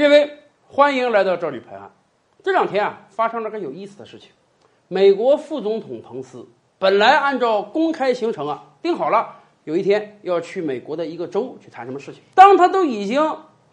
列位，欢迎来到这里拍案。这两天啊，发生了个有意思的事情。美国副总统彭斯本来按照公开行程啊，定好了，有一天要去美国的一个州去谈什么事情。当他都已经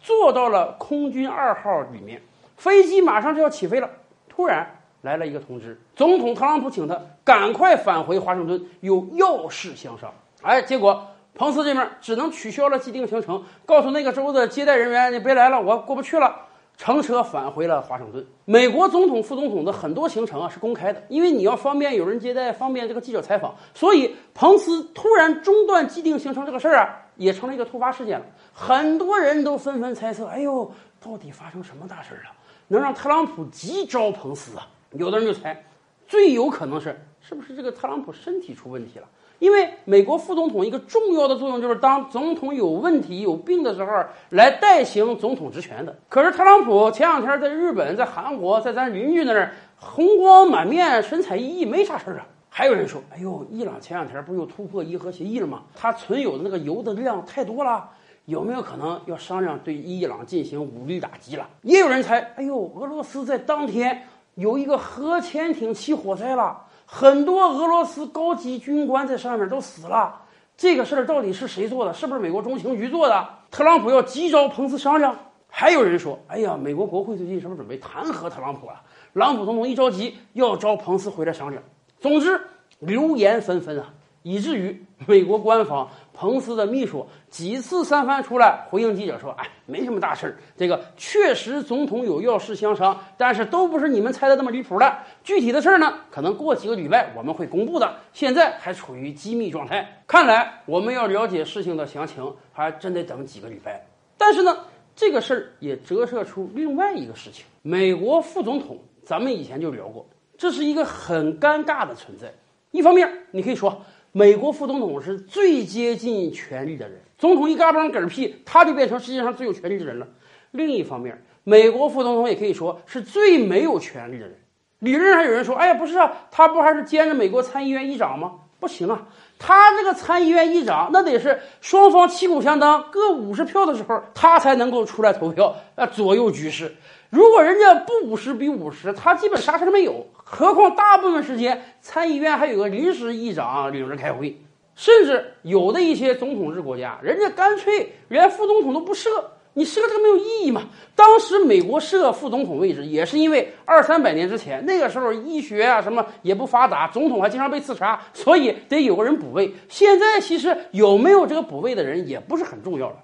坐到了空军二号里面，飞机马上就要起飞了，突然来了一个通知，总统特朗普请他赶快返回华盛顿，有要事相商。哎，结果。彭斯这边只能取消了既定行程，告诉那个州的接待人员：“你别来了，我过不去了。”乘车返回了华盛顿。美国总统、副总统的很多行程啊是公开的，因为你要方便有人接待，方便这个记者采访，所以彭斯突然中断既定行程这个事儿啊，也成了一个突发事件了。很多人都纷纷猜测：“哎呦，到底发生什么大事了，能让特朗普急招彭斯啊？”有的人就猜，最有可能是是不是这个特朗普身体出问题了？因为美国副总统一个重要的作用就是当总统有问题、有病的时候来代行总统职权的。可是特朗普前两天在日本、在韩国、在咱邻居那儿红光满面、神采奕奕，没啥事儿啊。还有人说：“哎呦，伊朗前两天不又突破伊核协议了吗？它存有的那个油的量太多了，有没有可能要商量对伊朗进行武力打击了？”也有人猜：“哎呦，俄罗斯在当天有一个核潜艇起火灾了。”很多俄罗斯高级军官在上面都死了，这个事儿到底是谁做的？是不是美国中情局做的？特朗普要急召彭斯商量。还有人说：“哎呀，美国国会最近是不是准备弹劾特朗普了？”特朗普总统一着急要召彭斯回来商量。总之，流言纷纷啊。以至于美国官方彭斯的秘书几次三番出来回应记者说：“哎，没什么大事儿，这个确实总统有要事相商，但是都不是你们猜的那么离谱的。具体的事儿呢，可能过几个礼拜我们会公布的，现在还处于机密状态。看来我们要了解事情的详情，还真得等几个礼拜。但是呢，这个事儿也折射出另外一个事情：美国副总统，咱们以前就聊过，这是一个很尴尬的存在。一方面，你可以说。”美国副总统是最接近权力的人，总统一嘎嘣嗝屁，他就变成世界上最有权力的人了。另一方面，美国副总统也可以说是最没有权力的人。理论上有人说：“哎呀，不是啊，他不还是兼着美国参议院议长吗？”不行啊，他这个参议院议长那得是双方旗鼓相当，各五十票的时候，他才能够出来投票，啊，左右局势。如果人家不五十比五十，他基本啥事都没有。何况大部分时间参议院还有个临时议长领着开会，甚至有的一些总统制国家，人家干脆连副总统都不设，你设这个没有意义嘛？当时美国设副总统位置，也是因为二三百年之前那个时候医学啊什么也不发达，总统还经常被刺杀，所以得有个人补位。现在其实有没有这个补位的人也不是很重要了，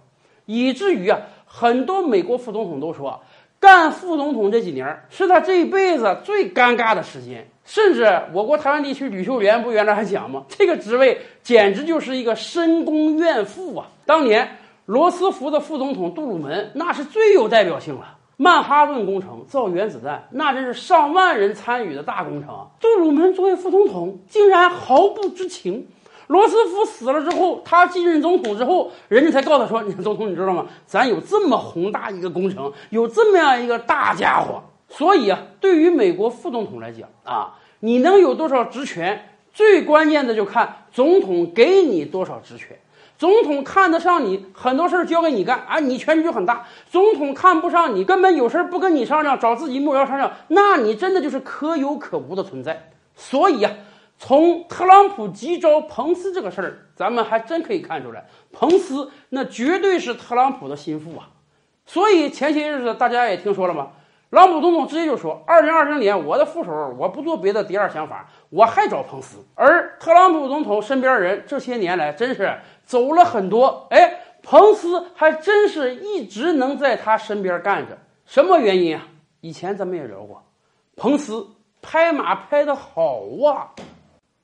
以至于啊，很多美国副总统都说。干副总统这几年是他这一辈子最尴尬的时间，甚至我国台湾地区吕秀莲不原来还讲吗？这个职位简直就是一个深宫怨妇啊！当年罗斯福的副总统杜鲁门那是最有代表性了，曼哈顿工程造原子弹，那真是上万人参与的大工程。杜鲁门作为副总统，竟然毫不知情。罗斯福死了之后，他继任总统之后，人家才告诉他说：“你总统，你知道吗？咱有这么宏大一个工程，有这么样一个大家伙。所以啊，对于美国副总统来讲啊，你能有多少职权，最关键的就看总统给你多少职权。总统看得上你，很多事儿交给你干，啊，你权力就很大；总统看不上你，根本有事儿不跟你商量，找自己幕僚商量，那你真的就是可有可无的存在。所以啊。”从特朗普急招彭斯这个事儿，咱们还真可以看出来，彭斯那绝对是特朗普的心腹啊。所以前些日子大家也听说了吗？朗普总统直接就说，二零二零年我的副手我不做别的第二想法，我还找彭斯。而特朗普总统身边人这些年来真是走了很多，哎，彭斯还真是一直能在他身边干着。什么原因啊？以前咱们也聊过，彭斯拍马拍的好啊。